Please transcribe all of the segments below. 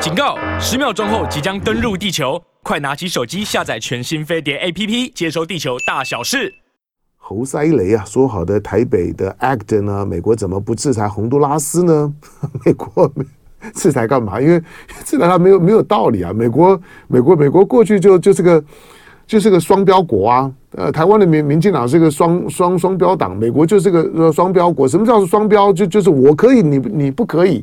警告！十秒钟后即将登陆地球，快拿起手机下载全新飞碟 APP，接收地球大小事。猴塞雷啊，说好的台北的 ACT 呢？美国怎么不制裁洪都拉斯呢？美国制裁干嘛？因为制裁他没有没有道理啊！美国美国美国过去就就是个就是个双标国啊！呃，台湾的民民进党是个双双双标党，美国就是个双标国。什么叫做双标？就就是我可以，你你不可以。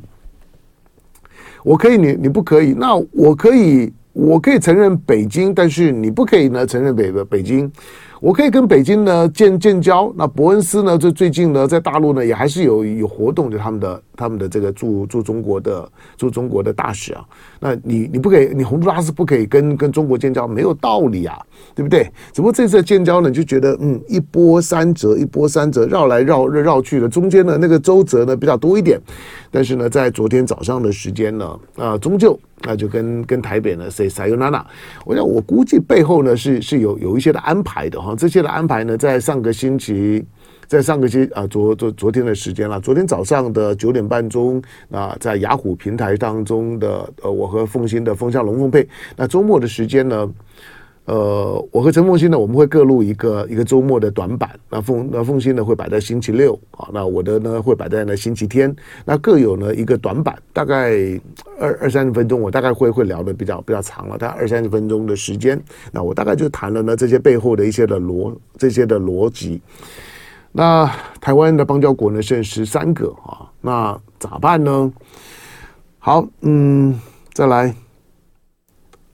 我可以，你你不可以。那我可以，我可以承认北京，但是你不可以呢承认北北京。我可以跟北京呢建建交。那伯恩斯呢，这最近呢在大陆呢也还是有有活动，就他们的他们的这个驻驻中国的驻中国的大使啊。那你你不可以，你洪都拉斯不可以跟跟中国建交，没有道理啊，对不对？只不过这次的建交呢，就觉得嗯一波三折，一波三折，绕来绕绕去的，中间的那个周折呢比较多一点。但是呢，在昨天早上的时间呢，啊、终究那就跟跟台北呢 say sayonara。我想我估计背后呢是是有有一些的安排的哈。这些的安排呢，在上个星期，在上个星啊昨昨昨天的时间了，昨天早上的九点半钟啊，在雅虎平台当中的呃，我和凤馨的风向龙凤配。那周末的时间呢？呃，我和陈凤馨呢，我们会各录一个一个周末的短版。那凤那凤馨呢会摆在星期六啊，那我的呢会摆在呢星期天。那各有呢一个短版，大概二二三十分钟，我大概会会聊的比较比较长了，大概二三十分钟的时间。那我大概就谈了呢这些背后的一些的逻这些的逻辑。那台湾的邦交国呢剩十三个啊，那咋办呢？好，嗯，再来，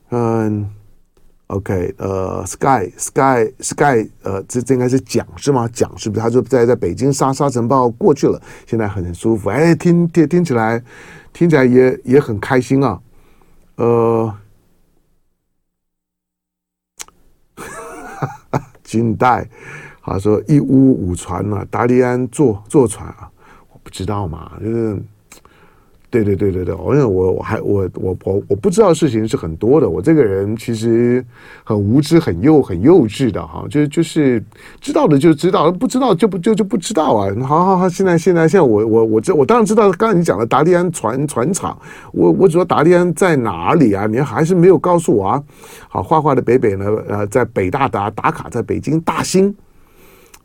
嗯。OK，呃，Sky Sky Sky，呃，这这应该是蒋是吗？蒋是不是？他就在在北京沙沙尘暴过去了，现在很舒服。哎，听听听起来，听起来也也很开心啊。呃，金代，他说一屋五船啊，达利安坐坐船啊，我不知道嘛，就是。对对对对对，我我我还我我我我不知道事情是很多的。我这个人其实很无知、很幼、很幼稚的哈，就就是知道的就知道，不知道就不就就不知道啊。好好好，现在现在现在我我我这我当然知道，刚才你讲的达利安船船厂，我我主要达利安在哪里啊？你还是没有告诉我啊。好，画画的北北呢，呃，在北大打打卡，在北京大兴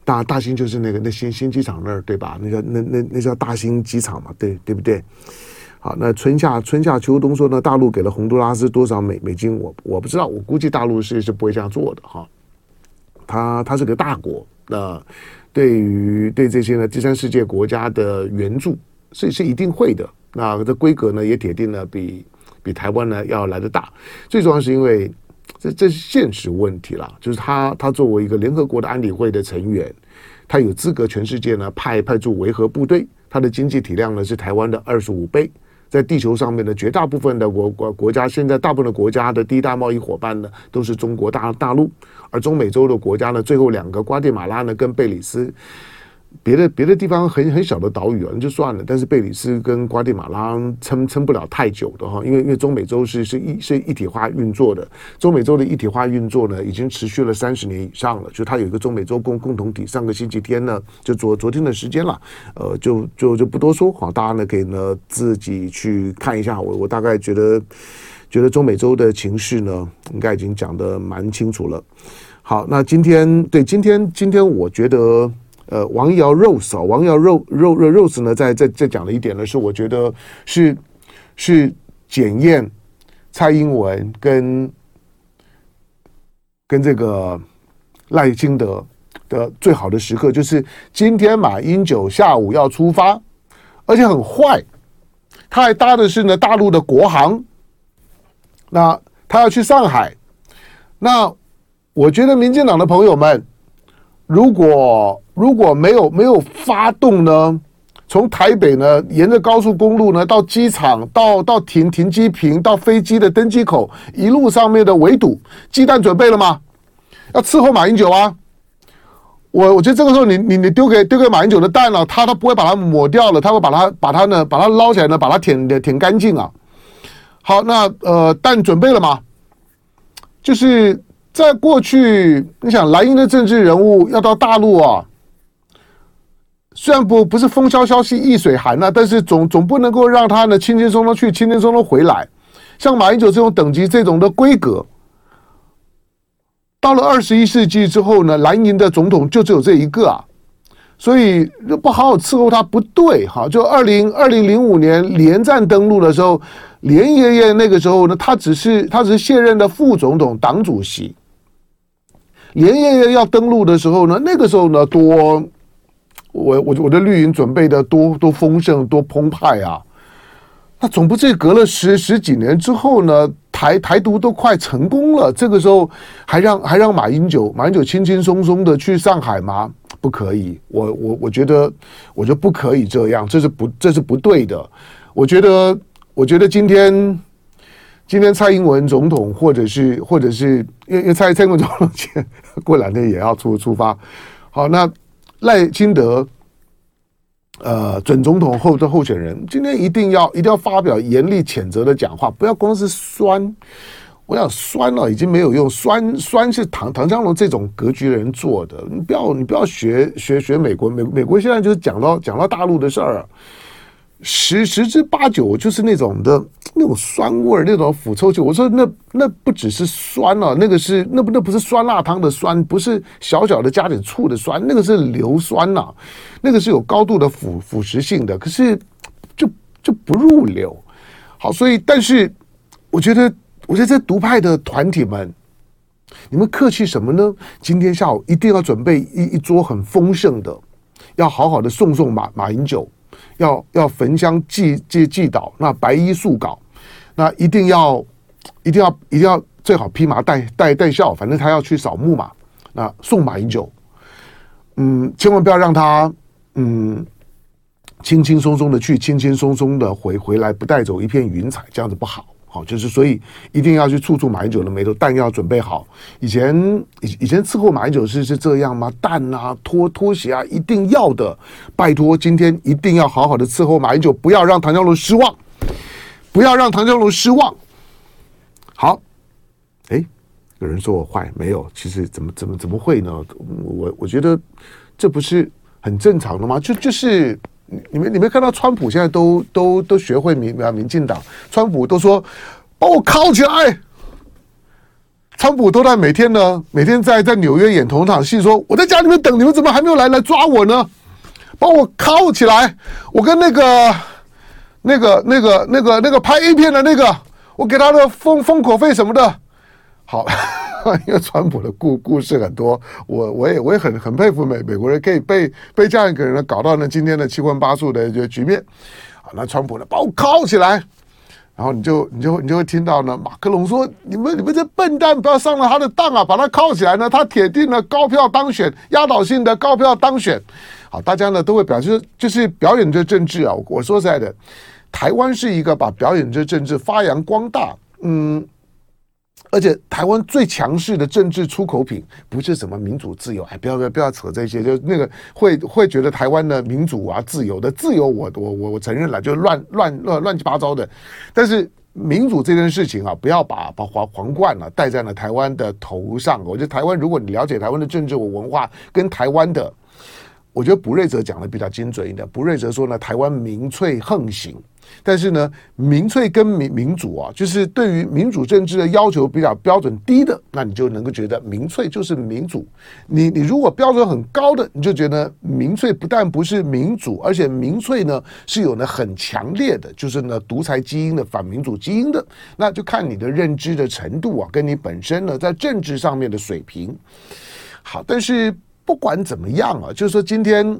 大大兴就是那个那新新机场那儿对吧？那个那那那叫大兴机场嘛，对对不对？好，那春夏春夏秋冬说呢，大陆给了洪都拉斯多少美美金？我我不知道，我估计大陆是是不会这样做的哈。他他是个大国，那对于对这些呢第三世界国家的援助是是一定会的。那这规格呢也铁定呢比比台湾呢要来得大。最重要是因为这这是现实问题啦，就是他他作为一个联合国的安理会的成员，他有资格全世界呢派派驻维和部队，他的经济体量呢是台湾的二十五倍。在地球上面的绝大部分的国国国家，现在大部分的国家的第一大贸易伙伴呢，都是中国大大陆，而中美洲的国家呢，最后两个瓜地马拉呢跟贝里斯。别的别的地方很很小的岛屿啊，那就算了。但是贝里斯跟瓜地马拉撑撑不了太久的哈，因为因为中美洲是是一是一体化运作的，中美洲的一体化运作呢，已经持续了三十年以上了。就它有一个中美洲共共同体。上个星期天呢，就昨昨天的时间了，呃，就就就不多说好，大家呢可以呢自己去看一下。我我大概觉得觉得中美洲的情绪呢，应该已经讲得蛮清楚了。好，那今天对今天今天我觉得。呃，王瑶 Rose 啊，王瑶 Rose Rose Rose 呢，在在在讲了一点呢，是我觉得是是检验蔡英文跟跟这个赖清德的最好的时刻，就是今天马英九下午要出发，而且很坏，他还搭的是呢大陆的国航，那他要去上海，那我觉得民进党的朋友们，如果如果没有没有发动呢，从台北呢，沿着高速公路呢，到机场，到到停停机坪，到飞机的登机口，一路上面的围堵，鸡蛋准备了吗？要伺候马英九啊！我我觉得这个时候你你你丢给丢给马英九的蛋了，他他不会把它抹掉了，他会把它把它呢把它捞起来呢，把它舔舔干净啊！好，那呃蛋准备了吗？就是在过去，你想蓝营的政治人物要到大陆啊。虽然不不是风萧萧兮易水寒呐，但是总总不能够让他呢轻轻松松去，轻轻松松回来。像马英九这种等级、这种的规格，到了二十一世纪之后呢，蓝营的总统就只有这一个啊，所以不好好伺候他不对哈。就二零二零零五年连战登陆的时候，连爷爷那个时候呢，他只是他只是现任的副总统、党主席。连爷爷要登陆的时候呢，那个时候呢，多我我我的绿营准备的多多丰盛、多澎湃啊。那总不至于隔了十十几年之后呢，台台独都快成功了，这个时候还让还让马英九马英九轻轻松松的去上海吗？不可以，我我我觉得我觉得不可以这样，这是不这是不对的。我觉得我觉得今天今天蔡英文总统或者是或者是因为蔡蔡英文总统过两天也要出出发，好，那赖清德。呃，准总统候的候选人今天一定要一定要发表严厉谴责的讲话，不要光是酸。我想酸了已经没有用，酸酸是唐唐湘龙这种格局的人做的。你不要你不要学学学美国，美美国现在就是讲到讲到大陆的事儿。十十之八九就是那种的那种酸味儿，那种腐臭气。我说那那不只是酸了，那个是那不那不是酸辣汤的酸，不是小小的加点醋的酸，那个是硫酸呐，那个是有高度的腐腐蚀性的。可是就就不入流。好，所以但是我觉得，我觉得这独派的团体们，你们客气什么呢？今天下午一定要准备一一桌很丰盛的，要好好的送送马马英九。要要焚香祭祭祭祷，那白衣素稿，那一定要一定要一定要最好披麻戴戴戴孝，反正他要去扫墓嘛。那送马英九，嗯，千万不要让他嗯轻轻松松的去，轻轻松松的回回来，不带走一片云彩，这样子不好。好，就是所以一定要去触触马英九的眉头，弹要准备好。以前以以前伺候马英九是是这样吗？弹啊，拖拖鞋啊，一定要的。拜托，今天一定要好好的伺候马英九，不要让唐湘龙失望，不要让唐湘龙失望。好，哎，有人说我坏，没有，其实怎么怎么怎么会呢？我我觉得这不是很正常的吗？就就是。你们你们看到川普现在都都都学会民啊民进党，川普都说把我铐起来，川普都在每天呢，每天在在纽约演同场戏，说我在家里面等你们，怎么还没有来来抓我呢？把我铐起来，我跟那个那个那个那个那个拍 A 片的那个，我给他的封封口费什么的，好。因为川普的故故事很多，我我也我也很很佩服美美国人可以被被这样一个人呢搞到呢今天的七荤八素的一个局面。好，那川普呢把我铐起来，然后你就你就你就会听到呢马克龙说：“你们你们这笨蛋，不要上了他的当啊，把他铐起来呢，他铁定了高票当选，压倒性的高票当选。”好，大家呢都会表示就是表演这政治啊。我说实在的，台湾是一个把表演这政治发扬光大，嗯。而且台湾最强势的政治出口品不是什么民主自由，哎，不要不要不要扯这些，就那个会会觉得台湾的民主啊自由的自由我，我我我承认了，就乱乱乱乱七八糟的。但是民主这件事情啊，不要把把皇皇冠啊戴在了台湾的头上。我觉得台湾，如果你了解台湾的政治文化跟台湾的，我觉得卜瑞泽讲的比较精准一点。卜瑞泽说呢，台湾民粹横行。但是呢，民粹跟民民主啊，就是对于民主政治的要求比较标准低的，那你就能够觉得民粹就是民主。你你如果标准很高的，你就觉得民粹不但不是民主，而且民粹呢是有呢很强烈的，就是呢独裁基因的反民主基因的。那就看你的认知的程度啊，跟你本身呢在政治上面的水平。好，但是不管怎么样啊，就是说今天。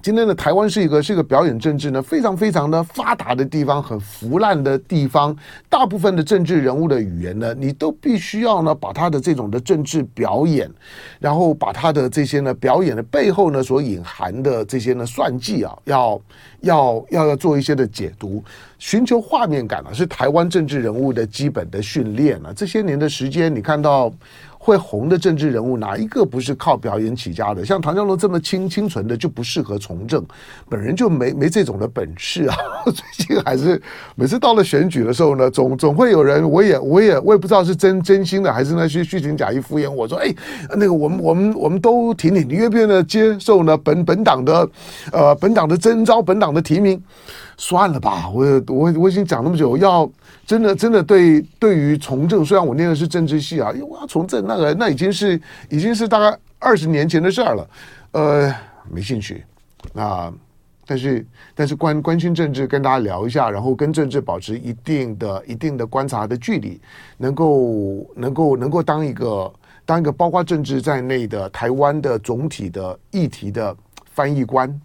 今天的台湾是一个是一个表演政治呢非常非常的发达的地方，很腐烂的地方。大部分的政治人物的语言呢，你都必须要呢把他的这种的政治表演，然后把他的这些呢表演的背后呢所隐含的这些呢算计啊，要要要要做一些的解读，寻求画面感啊，是台湾政治人物的基本的训练啊。这些年的时间，你看到。会红的政治人物哪一个不是靠表演起家的？像唐江龙这么清清纯的就不适合从政，本人就没没这种的本事啊。最近还是每次到了选举的时候呢，总总会有人，我也我也我也不知道是真真心的还是那些虚情假意敷衍我说，哎，那个我们我们我们都挺你，你愿不愿意接受呢？本本党的呃本党的征召，本党的提名。算了吧，我我我已经讲那么久，要真的真的对对于从政，虽然我念的是政治系啊，因为我要从政，那个那已经是已经是大概二十年前的事儿了，呃，没兴趣。那但是但是关关心政治，跟大家聊一下，然后跟政治保持一定的一定的观察的距离，能够能够能够当一个当一个包括政治在内的台湾的总体的议题的翻译官。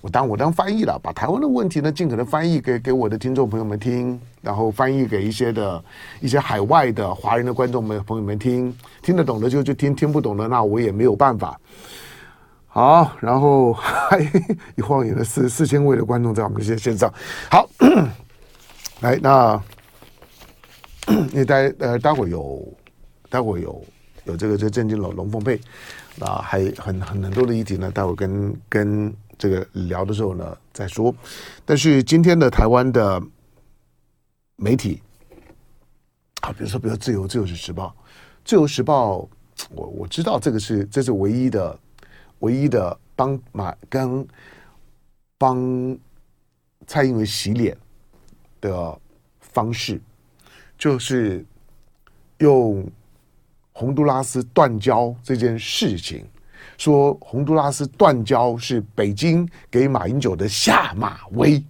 我当我当翻译了，把台湾的问题呢，尽可能翻译给给我的听众朋友们听，然后翻译给一些的一些海外的华人的观众们朋友们听，听得懂的就就听，听不懂的那我也没有办法。好，然后还 一晃眼的四四千位的观众在我们这些线上。好，来，那 你待呃待会有待会有有这个这政经龙龙凤配，那还很很很多的议题呢，待会跟跟。这个聊的时候呢再说，但是今天的台湾的媒体，啊，比如说，比如说自由自由时报，自由时报，我我知道这个是这是唯一的唯一的帮马跟帮蔡英文洗脸的方式，就是用洪都拉斯断交这件事情。说洪都拉斯断交是北京给马英九的下马威，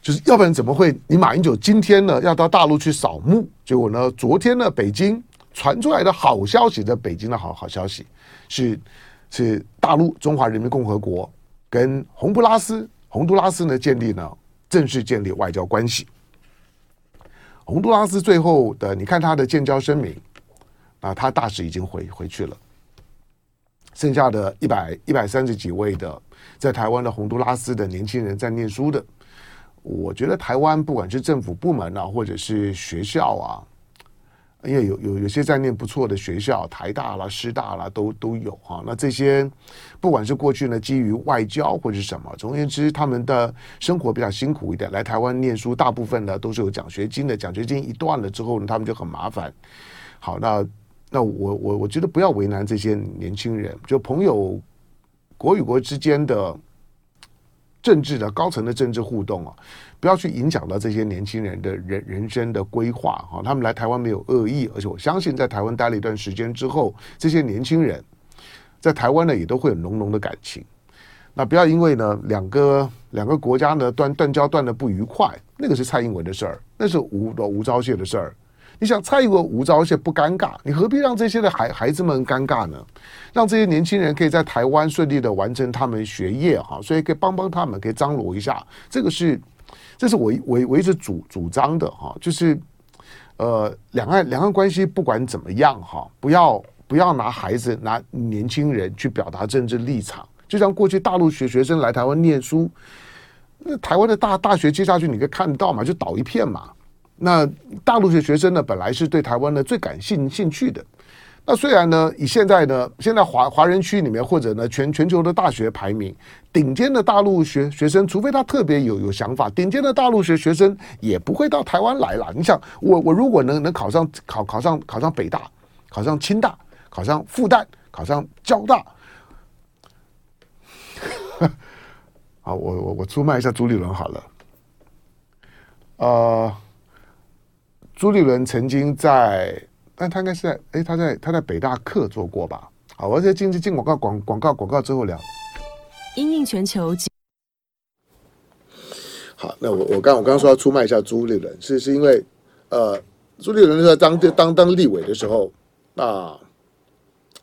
就是要不然怎么会？你马英九今天呢要到大陆去扫墓，结果呢昨天呢北京传出来的好消息，的北京的好好消息是是大陆中华人民共和国跟洪都拉斯洪都拉斯呢建立呢正式建立外交关系。洪都拉斯最后的你看他的建交声明啊，他大使已经回回去了。剩下的一百一百三十几位的在台湾的洪都拉斯的年轻人在念书的，我觉得台湾不管是政府部门啊，或者是学校啊，因为有有有些在念不错的学校，台大啦、师大啦都都有哈。那这些不管是过去呢基于外交或者什么，总而言之，他们的生活比较辛苦一点，来台湾念书，大部分呢都是有奖学金的，奖学金一断了之后呢，他们就很麻烦。好，那。那我我我觉得不要为难这些年轻人，就朋友国与国之间的政治的高层的政治互动啊，不要去影响到这些年轻人的人人生的规划哈。他们来台湾没有恶意，而且我相信在台湾待了一段时间之后，这些年轻人在台湾呢也都会有浓浓的感情。那不要因为呢两个两个国家呢断断交断的不愉快，那个是蔡英文的事儿，那是吴吴钊燮的事儿。你想蔡英文无招，而且不尴尬，你何必让这些的孩孩子们尴尬呢？让这些年轻人可以在台湾顺利的完成他们学业哈，所以可以帮帮他们，可以张罗一下。这个是，这是我我我一直主主张的哈，就是呃，两岸两岸关系不管怎么样哈，不要不要拿孩子拿年轻人去表达政治立场。就像过去大陆学学生来台湾念书，那台湾的大大学接下去你可以看得到嘛，就倒一片嘛。那大陆的学生呢，本来是对台湾呢最感兴兴趣的。那虽然呢，以现在呢，现在华华人区里面或者呢全全球的大学排名，顶尖的大陆学学生，除非他特别有有想法，顶尖的大陆学学生也不会到台湾来了。你想，我我如果能能考上考考上考上北大，考上清大，考上复旦，考上交大，好，我我我出卖一下朱立伦好了，呃。朱立伦曾经在，但他应该是在，哎，他在他在北大客座过吧？好，我在进进广告广广告广告之后聊。因应全球。好，那我我刚我刚刚说要出卖一下朱立伦，是是因为，呃，朱立伦是在当当当立委的时候，那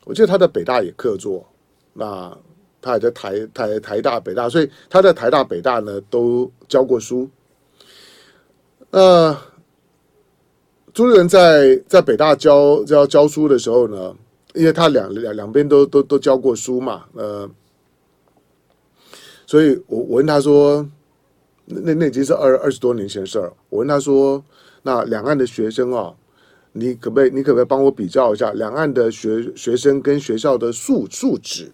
我记得他在北大也客座，那他也在台台台大北大，所以他在台大北大呢都教过书，呃。朱立伦在在北大教教教书的时候呢，因为他两两两边都都都教过书嘛，呃，所以我我问他说，那那已经是二二十多年前的事儿。我问他说，那两岸的学生啊，你可不可以你可不可以帮我比较一下两岸的学学生跟学校的素素质？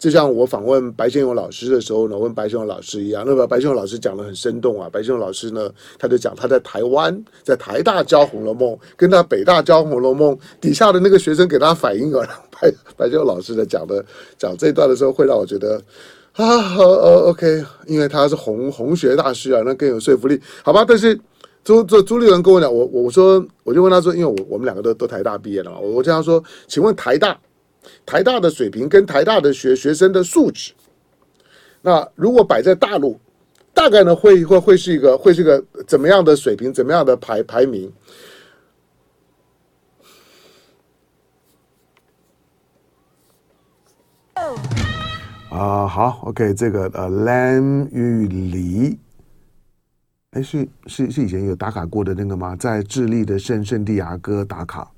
就像我访问白先勇老师的时候呢，问白先勇老师一样，那么白先勇老师讲的很生动啊。白先勇老师呢，他就讲他在台湾，在台大教《红楼梦》，跟他北大教《红楼梦》底下的那个学生给他反应啊。白白先勇老师在讲的讲这一段的时候，会让我觉得啊，呃，OK，因为他是红红学大师啊，那更有说服力，好吧？但是朱朱朱立伦跟我讲，我我说我就问他说，因为我我们两个都都台大毕业了嘛，我我这样说，请问台大台大的水平跟台大的学学生的素质，那如果摆在大陆，大概呢会会会是一个会是一个怎么样的水平，怎么样的排排名？啊，好，OK，这个呃，蓝玉梨，哎，是是是以前有打卡过的那个吗？在智利的圣圣地亚哥打卡，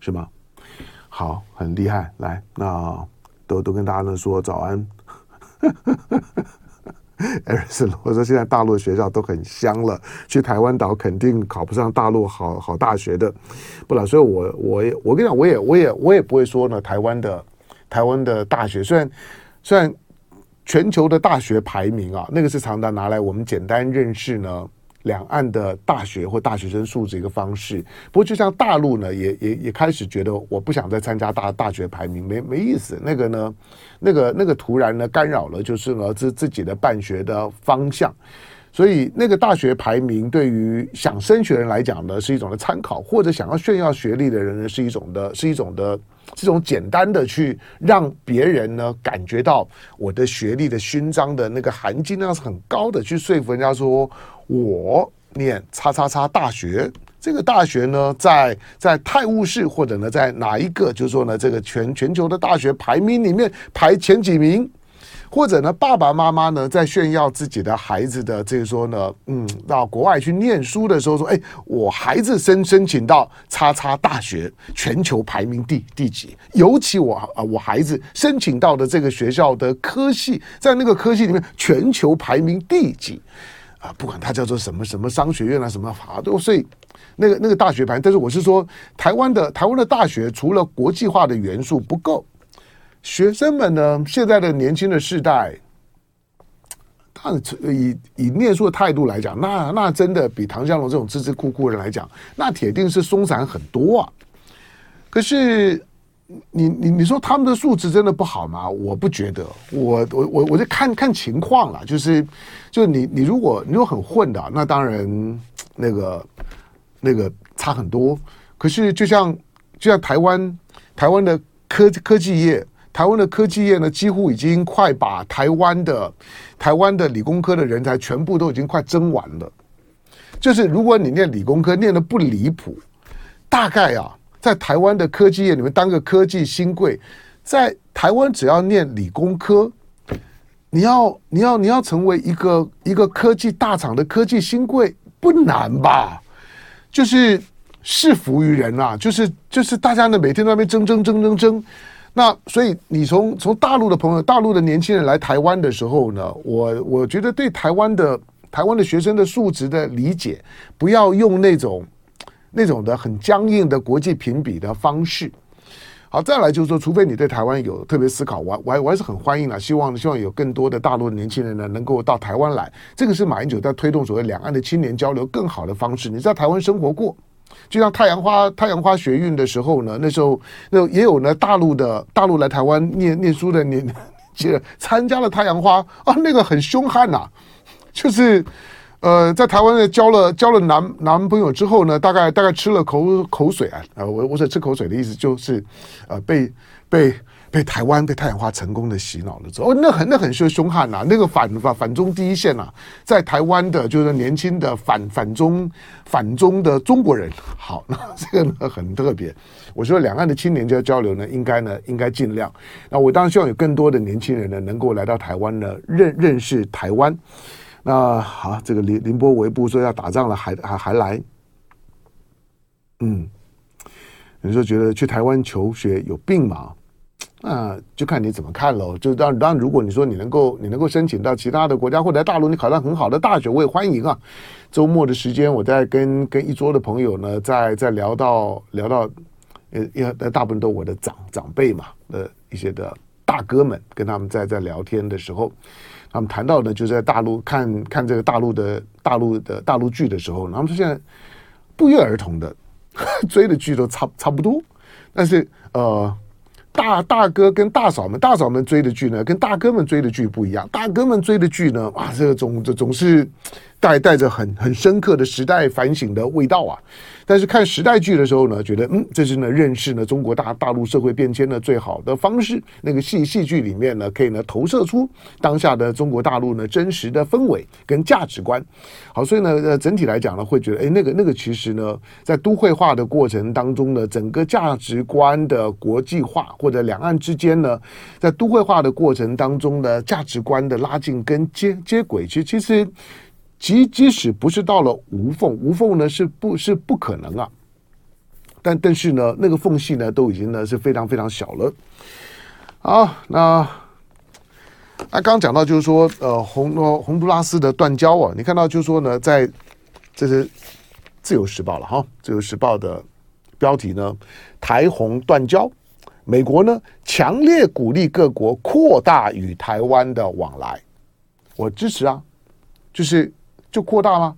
是吗？好，很厉害，来，那都都跟大家呢说早安。艾瑞斯罗说，现在大陆学校都很香了，去台湾岛肯定考不上大陆好好大学的，不了。所以我我我跟你讲，我也我也我也不会说呢，台湾的。台湾的大学虽然虽然全球的大学排名啊，那个是常常拿来我们简单认识呢两岸的大学或大学生素质一个方式。不过就像大陆呢，也也也开始觉得我不想再参加大大学排名，没没意思。那个呢，那个那个突然呢干扰了，就是呢自自己的办学的方向。所以那个大学排名对于想升学人来讲呢是一种的参考，或者想要炫耀学历的人呢是一种的，是一种的。这种简单的去让别人呢感觉到我的学历的勋章的那个含金量是很高的，去说服人家说我念叉叉叉大学，这个大学呢在在泰晤士或者呢在哪一个，就是说呢这个全全球的大学排名里面排前几名。或者呢，爸爸妈妈呢在炫耀自己的孩子的，这个说呢，嗯，到国外去念书的时候说，哎，我孩子申申请到叉叉大学，全球排名第第几？尤其我啊，我孩子申请到的这个学校的科系，在那个科系里面全球排名第几？啊，不管它叫做什么什么商学院啊，什么法都，所以那个那个大学排，但是我是说，台湾的台湾的大学除了国际化的元素不够。学生们呢？现在的年轻的世代，他以以念书的态度来讲，那那真的比唐湘龙这种孜孜酷酷的人来讲，那铁定是松散很多啊。可是你你你说他们的素质真的不好吗？我不觉得，我我我我就看看情况了。就是就你你如果你如果很混的，那当然那个那个差很多。可是就像就像台湾台湾的科科技业。台湾的科技业呢，几乎已经快把台湾的台湾的理工科的人才全部都已经快争完了。就是如果你念理工科念得不离谱，大概啊，在台湾的科技业里面当个科技新贵，在台湾只要念理工科，你要你要你要成为一个一个科技大厂的科技新贵不难吧？就是是服于人啊，就是就是大家呢每天在那边争争争争争。那所以你从从大陆的朋友、大陆的年轻人来台湾的时候呢，我我觉得对台湾的台湾的学生的素质的理解，不要用那种那种的很僵硬的国际评比的方式。好，再来就是说，除非你对台湾有特别思考，我我我还是很欢迎啊，希望希望有更多的大陆的年轻人呢能够到台湾来，这个是马英九在推动所谓两岸的青年交流更好的方式。你在台湾生活过。就像太阳花太阳花学运的时候呢，那时候那也有呢，大陆的大陆来台湾念念书的年轻人参加了太阳花啊，那个很凶悍呐、就是呃，在台湾呢交了交了男男朋友之后呢，大概大概吃了口口水啊，啊，我我说吃口水的意思就是呃被。被被台湾被太阳花成功的洗脑了之后，哦，那很那很凶凶悍呐，那个反反反中第一线呐、在台湾的就是年轻的反反中反中的中国人，好，那这个呢很特别。我说两岸的青年交交流呢，应该呢应该尽量。那我当然希望有更多的年轻人呢，能够来到台湾呢，认认识台湾。那好，这个凌凌波微步说要打仗了，还还还来，嗯，你说觉得去台湾求学有病吗？那就看你怎么看喽。就当当，如果你说你能够你能够申请到其他的国家，或者在大陆你考上很好的大学，我也欢迎啊。周末的时间，我在跟跟一桌的朋友呢，在在聊到聊到，呃，因为大部分都我的长长辈嘛的一些的大哥们，跟他们在在聊天的时候，他们谈到呢，就是在大陆看看这个大陆的大陆的大陆剧的时候，他们说现在不约而同的 追的剧都差差不多，但是呃。大大哥跟大嫂们，大嫂们追的剧呢，跟大哥们追的剧不一样。大哥们追的剧呢，哇，这个总这总是带带着很很深刻的时代反省的味道啊。但是看时代剧的时候呢，觉得嗯，这是呢认识呢中国大大陆社会变迁的最好的方式。那个戏戏剧里面呢，可以呢投射出当下的中国大陆呢真实的氛围跟价值观。好，所以呢，呃，整体来讲呢，会觉得哎，那个那个其实呢，在都会化的过程当中呢，整个价值观的国际化或者两岸之间呢，在都会化的过程当中的价值观的拉近跟接接轨，其实其实。即即使不是到了无缝，无缝呢是不是不可能啊？但但是呢，那个缝隙呢都已经呢是非常非常小了。好，那那刚讲到就是说，呃，洪洪都拉斯的断交啊，你看到就是说呢，在这是自由时报了哈，自由时报的标题呢，台洪断交，美国呢强烈鼓励各国扩大与台湾的往来，我支持啊，就是。就扩大了？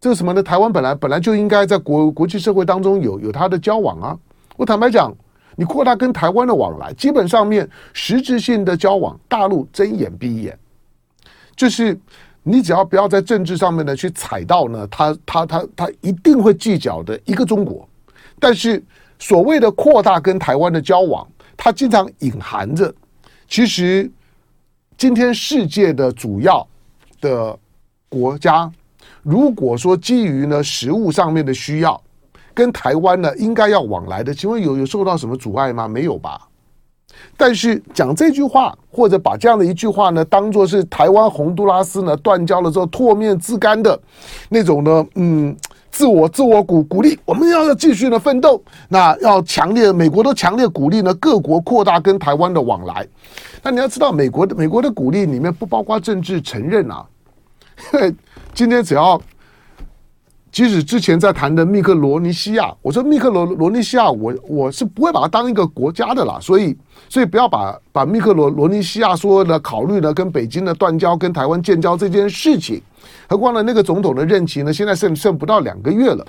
这个什么呢？台湾本来本来就应该在国国际社会当中有有它的交往啊。我坦白讲，你扩大跟台湾的往来，基本上面实质性的交往，大陆睁眼闭眼。就是你只要不要在政治上面呢去踩到呢，他他他他一定会计较的一个中国。但是所谓的扩大跟台湾的交往，它经常隐含着，其实今天世界的主要的。国家如果说基于呢实物上面的需要，跟台湾呢应该要往来的，请问有有受到什么阻碍吗？没有吧。但是讲这句话，或者把这样的一句话呢，当做是台湾洪都拉斯呢断交了之后唾面自干的那种呢，嗯，自我自我鼓鼓励，我们要继续的奋斗，那要强烈，美国都强烈鼓励呢各国扩大跟台湾的往来。那你要知道，美国的美国的鼓励里面不包括政治承认啊。因 为今天只要，即使之前在谈的密克罗尼西亚，我说密克罗罗尼西亚，我我是不会把它当一个国家的啦，所以所以不要把把密克罗罗尼西亚说的考虑呢跟北京的断交跟台湾建交这件事情，何况呢那个总统的任期呢现在剩剩不到两个月了，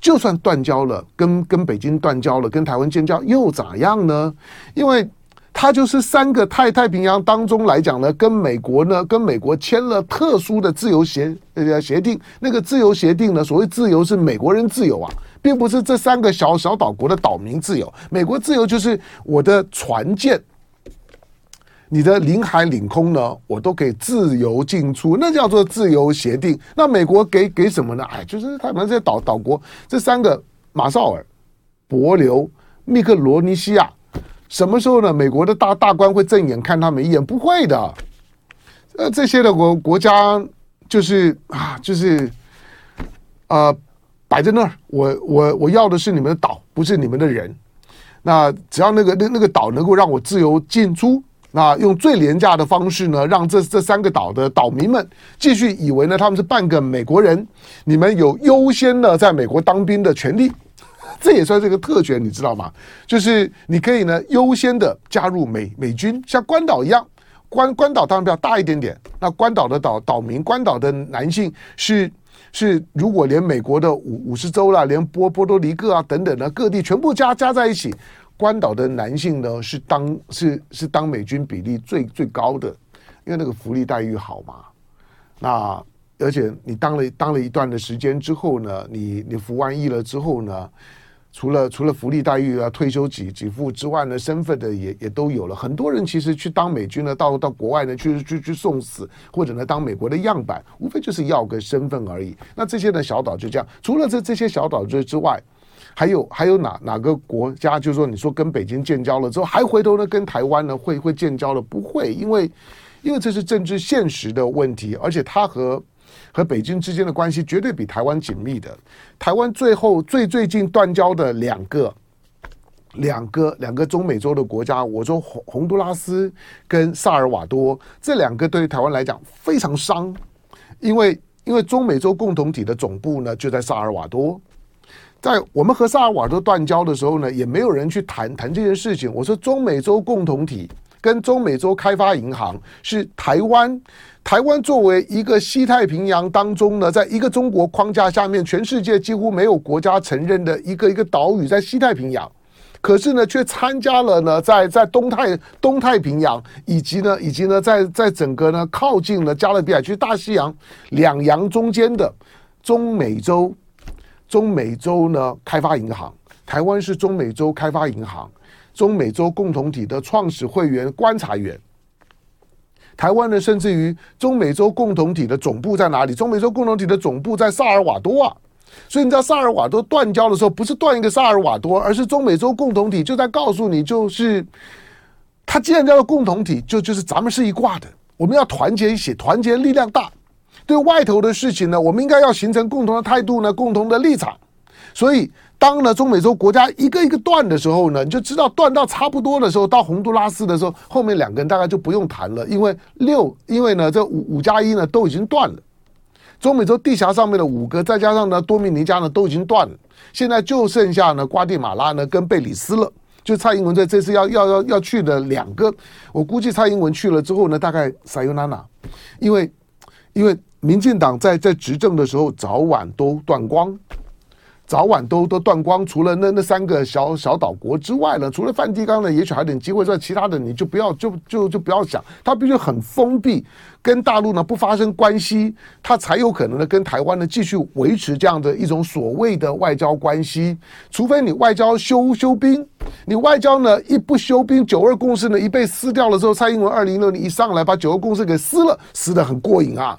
就算断交了，跟跟北京断交了，跟台湾建交又咋样呢？因为。它就是三个太太平洋当中来讲呢，跟美国呢，跟美国签了特殊的自由协呃协定。那个自由协定呢，所谓自由是美国人自由啊，并不是这三个小小岛国的岛民自由。美国自由就是我的船舰，你的领海领空呢，我都可以自由进出，那叫做自由协定。那美国给给什么呢？哎，就是他们这些岛岛国这三个马绍尔、帛琉、密克罗尼西亚。什么时候呢？美国的大大官会正眼看他们一眼？不会的。呃，这些的国国家就是啊，就是呃，摆在那儿。我我我要的是你们的岛，不是你们的人。那只要那个那那个岛能够让我自由进出，那用最廉价的方式呢，让这这三个岛的岛民们继续以为呢他们是半个美国人，你们有优先的在美国当兵的权利。这也算是一个特权，你知道吗？就是你可以呢优先的加入美美军，像关岛一样，关关岛当然比较大一点点。那关岛的岛岛民，关岛的男性是是，如果连美国的五五十州啦，连波波多黎各啊等等的各地全部加加在一起，关岛的男性呢是当是是当美军比例最最高的，因为那个福利待遇好嘛。那而且你当了当了一段的时间之后呢，你你服完役了之后呢？除了除了福利待遇啊、退休几几付之外呢，身份的也也都有了。很多人其实去当美军呢，到到国外呢去去去送死，或者呢当美国的样板，无非就是要个身份而已。那这些呢小岛就这样。除了这这些小岛之之外，还有还有哪哪个国家？就是说，你说跟北京建交了之后，还回头呢跟台湾呢会会建交了？不会，因为因为这是政治现实的问题，而且它和。和北京之间的关系绝对比台湾紧密的。台湾最后最最近断交的两个、两个、两个中美洲的国家，我说洪洪都拉斯跟萨尔瓦多这两个对于台湾来讲非常伤，因为因为中美洲共同体的总部呢就在萨尔瓦多。在我们和萨尔瓦多断交的时候呢，也没有人去谈谈这件事情。我说中美洲共同体跟中美洲开发银行是台湾。台湾作为一个西太平洋当中呢，在一个中国框架下面，全世界几乎没有国家承认的一个一个岛屿，在西太平洋，可是呢，却参加了呢，在在东太东太平洋以及呢以及呢，在在整个呢靠近了加勒比海区、大西洋两洋中间的中美洲中美洲呢开发银行，台湾是中美洲开发银行中美洲共同体的创始会员观察员。台湾呢，甚至于中美洲共同体的总部在哪里？中美洲共同体的总部在萨尔瓦多啊。所以你知道萨尔瓦多断交的时候，不是断一个萨尔瓦多，而是中美洲共同体就在告诉你，就是他既然叫做共同体，就就是咱们是一挂的，我们要团结一起，团结力量大。对外头的事情呢，我们应该要形成共同的态度呢，共同的立场。所以当呢中美洲国家一个一个断的时候呢，你就知道断到差不多的时候，到洪都拉斯的时候，后面两个人大概就不用谈了，因为六，因为呢这五五加一呢都已经断了。中美洲地峡上面的五个，再加上呢多米尼加呢都已经断了，现在就剩下呢瓜地马拉呢跟贝里斯了。就蔡英文在这次要要要要去的两个，我估计蔡英文去了之后呢，大概撒尤那拉，因为因为民进党在在执政的时候早晚都断光。早晚都都断光，除了那那三个小小岛国之外呢，除了梵蒂冈呢，也许还有点机会，在其他的你就不要就就就不要想，它必须很封闭，跟大陆呢不发生关系，它才有可能呢跟台湾呢继续维持这样的一种所谓的外交关系，除非你外交休休兵，你外交呢一不休兵，九二共识呢一被撕掉了之后，蔡英文二零一六年一上来把九二共识给撕了，撕得很过瘾啊。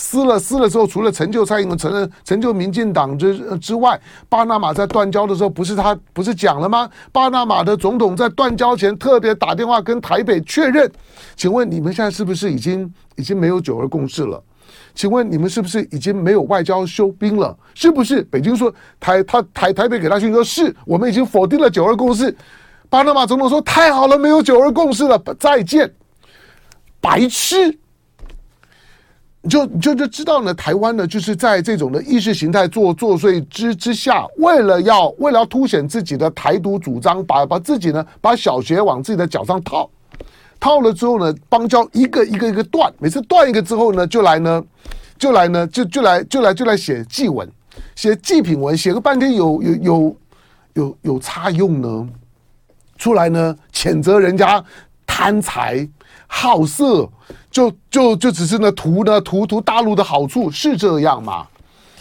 撕了撕了之后，除了成就蔡英文、承认成就民进党之之外，巴拿马在断交的时候，不是他不是讲了吗？巴拿马的总统在断交前特别打电话跟台北确认，请问你们现在是不是已经已经没有九二共识了？请问你们是不是已经没有外交休兵了？是不是？北京说台他台台北给他讯说，是我们已经否定了九二共识。巴拿马总统说太好了，没有九二共识了，再见，白痴。就就就知道呢，台湾呢，就是在这种的意识形态作作祟之之下，为了要为了要凸显自己的台独主张，把把自己呢，把小学往自己的脚上套，套了之后呢，邦交一个一个一个断，每次断一个之后呢，就来呢，就来呢，就就来就来就来写祭文，写祭品文，写个半天有有有有有差用呢，出来呢，谴责人家贪财好色。就就就只是呢图呢图图大陆的好处是这样吗？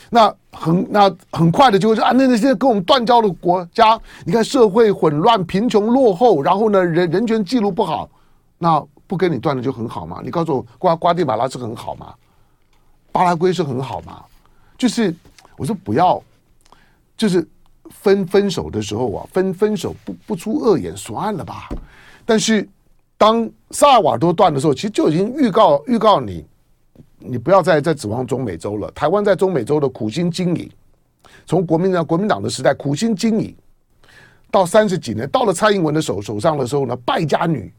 那很那很快的就会说啊，那那些跟我们断交的国家，你看社会混乱、贫穷落后，然后呢人人权记录不好，那不跟你断了就很好嘛？你告诉我瓜瓜地马拉是很好吗？巴拉圭是很好吗？就是我说不要，就是分分手的时候啊，分分手不不出恶言算了吧，但是。当萨尔瓦多断的时候，其实就已经预告预告你，你不要再再指望中美洲了。台湾在中美洲的苦心经营，从国民党国民党的时代苦心经营，到三十几年，到了蔡英文的手手上的时候呢，败家女，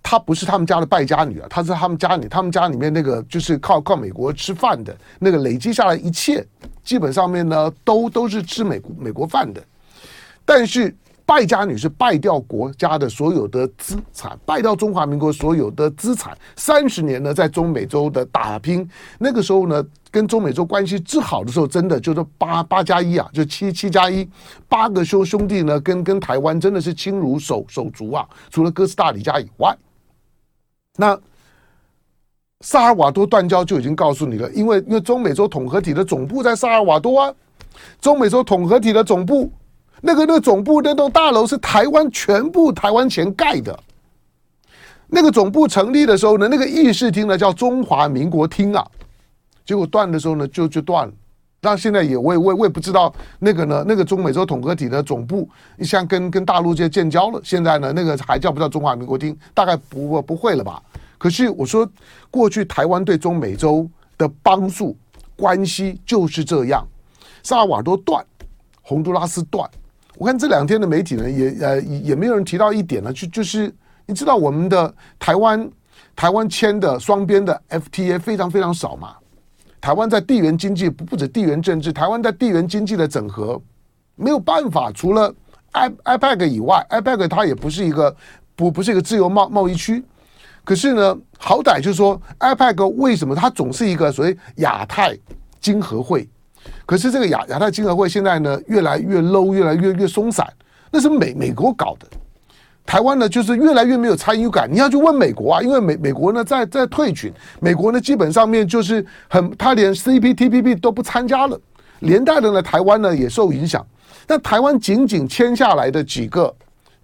她不是他们家的败家女啊，她是他们家里他们家里面那个就是靠靠美国吃饭的那个累积下来一切，基本上面呢都都是吃美国美国饭的，但是。败家女是败掉国家的所有的资产，败掉中华民国所有的资产。三十年呢，在中美洲的打拼，那个时候呢，跟中美洲关系之好的时候，真的就是八八加一啊，就七七加一，八个兄兄弟呢，跟跟台湾真的是亲如手手足啊。除了哥斯达黎加以外，那萨尔瓦多断交就已经告诉你了，因为因为中美洲统合体的总部在萨尔瓦多啊，中美洲统合体的总部。那个那个总部那栋大楼是台湾全部台湾钱盖的。那个总部成立的时候呢，那个议事厅呢叫中华民国厅啊。结果断的时候呢就就断了。那现在也我也我也我也不知道那个呢那个中美洲统合体的总部，你像跟跟大陆这建交了，现在呢那个还叫不叫中华民国厅？大概不不会了吧？可是我说过去台湾对中美洲的帮助关系就是这样。萨尔瓦多断，洪都拉斯断。我看这两天的媒体呢，也呃也没有人提到一点呢，就就是你知道我们的台湾台湾签的双边的 FTA 非常非常少嘛。台湾在地缘经济不不止地缘政治，台湾在地缘经济的整合没有办法，除了 I IPEC 以外，IPEC 它也不是一个不不是一个自由贸贸易区。可是呢，好歹就是说 IPEC 为什么它总是一个所谓亚太经合会？可是这个亚亚太经合会现在呢，越来越 low，越来越越松散。那是美美国搞的。台湾呢，就是越来越没有参与感。你要去问美国啊，因为美美国呢在在退群，美国呢基本上面就是很，他连 CPTPP 都不参加了，连带的呢，台湾呢也受影响。那台湾仅仅签下来的几个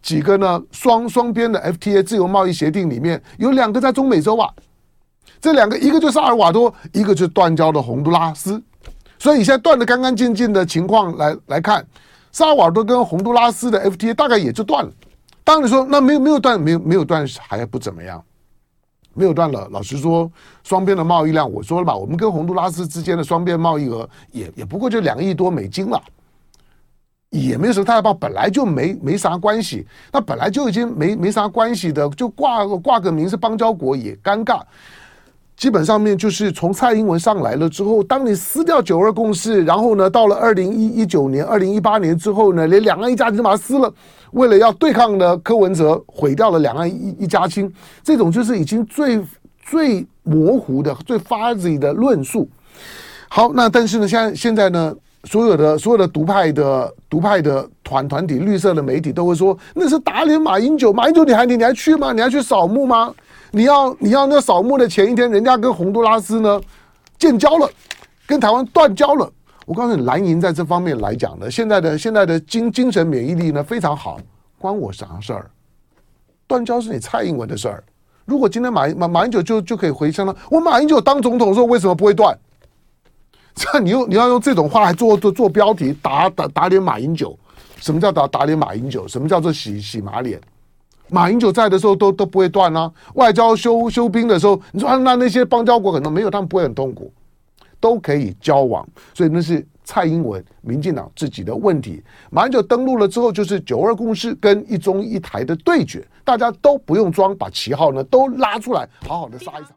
几个呢双双边的 FTA 自由贸易协定里面，有两个在中美洲啊，这两个一个就是萨尔瓦多，一个就是断交的洪都拉斯。所以你现在断的干干净净的情况来来看，萨尔瓦多跟洪都拉斯的 FTA 大概也就断了。当你说那没有没有断没有没有断还不怎么样，没有断了。老实说，双边的贸易量，我说了吧，我们跟洪都拉斯之间的双边贸易额也也不过就两亿多美金了，也没有什么太大，本来就没没啥关系。那本来就已经没没啥关系的，就挂个挂个名是邦交国也尴尬。基本上面就是从蔡英文上来了之后，当你撕掉九二共识，然后呢，到了二零一一九年、二零一八年之后呢，连两岸一家亲都把它撕了，为了要对抗呢柯文哲，毁掉了两岸一一家亲，这种就是已经最最模糊的、最 fuzzy 的论述。好，那但是呢，现在现在呢，所有的所有的独派的独派的团团体、绿色的媒体都会说，那是打脸马英九，马英九你还你你还去吗？你还去扫墓吗？你要你要那扫墓的前一天，人家跟洪都拉斯呢建交了，跟台湾断交了。我告诉你，蓝营在这方面来讲呢，现在的现在的精精神免疫力呢非常好，关我啥事儿？断交是你蔡英文的事儿。如果今天马马马英九就就可以回声了，我马英九当总统的时候为什么不会断？这你用你要用这种话来做做做标题，打打打脸马英九？什么叫打打脸马英九？什么叫做洗洗马脸？马英九在的时候都都不会断啊，外交修修兵的时候，你说，那那些邦交国可能没有，他们不会很痛苦，都可以交往，所以那是蔡英文、民进党自己的问题。马英九登陆了之后，就是九二共识跟一中一台的对决，大家都不用装，把旗号呢都拉出来，好好的杀一杀。